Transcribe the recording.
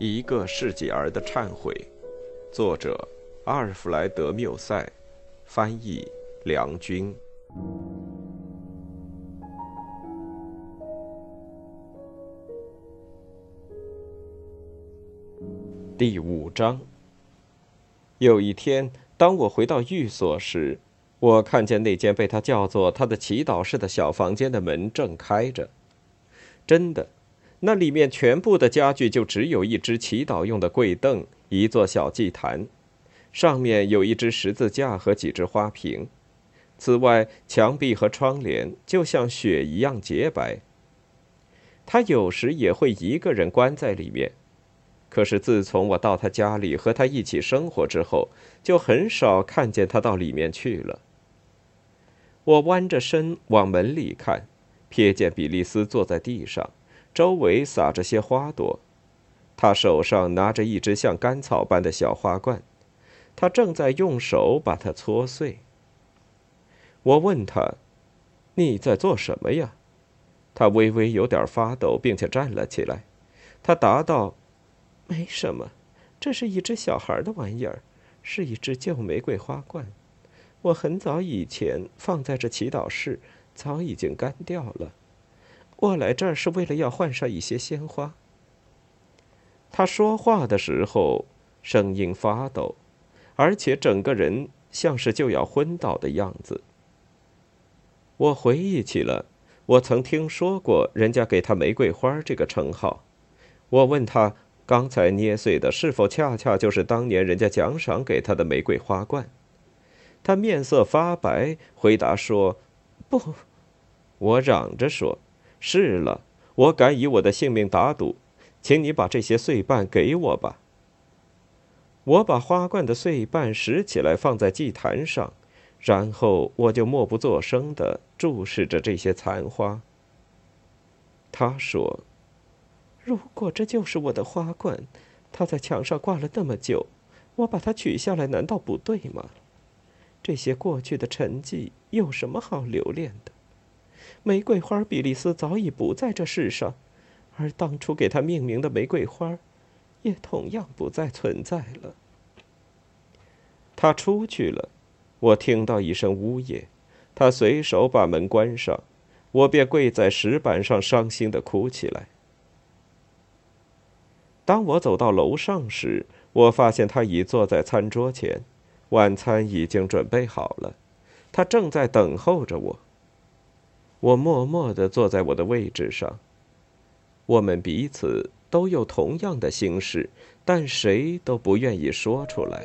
一个世纪儿的忏悔，作者阿尔弗莱德·缪塞，翻译梁军。第五章。有一天，当我回到寓所时，我看见那间被他叫做他的祈祷室的小房间的门正开着。真的。那里面全部的家具就只有一只祈祷用的柜凳，一座小祭坛，上面有一只十字架和几只花瓶。此外，墙壁和窗帘就像雪一样洁白。他有时也会一个人关在里面，可是自从我到他家里和他一起生活之后，就很少看见他到里面去了。我弯着身往门里看，瞥见比利斯坐在地上。周围撒着些花朵，他手上拿着一只像干草般的小花罐，他正在用手把它搓碎。我问他：“你在做什么呀？”他微微有点发抖，并且站了起来。他答道：“没什么，这是一只小孩的玩意儿，是一只旧玫瑰花罐。我很早以前放在这祈祷室，早已经干掉了。”我来这儿是为了要换上一些鲜花。他说话的时候声音发抖，而且整个人像是就要昏倒的样子。我回忆起了，我曾听说过人家给他“玫瑰花”这个称号。我问他，刚才捏碎的是否恰恰就是当年人家奖赏给他的玫瑰花冠？他面色发白，回答说：“不。”我嚷着说。是了，我敢以我的性命打赌，请你把这些碎瓣给我吧。我把花冠的碎瓣拾起来放在祭坛上，然后我就默不作声的注视着这些残花。他说：“如果这就是我的花冠，它在墙上挂了那么久，我把它取下来难道不对吗？这些过去的沉寂有什么好留恋的？”玫瑰花比利斯早已不在这世上，而当初给他命名的玫瑰花，也同样不再存在了。他出去了，我听到一声呜咽，他随手把门关上，我便跪在石板上伤心的哭起来。当我走到楼上时，我发现他已坐在餐桌前，晚餐已经准备好了，他正在等候着我。我默默地坐在我的位置上。我们彼此都有同样的心事，但谁都不愿意说出来。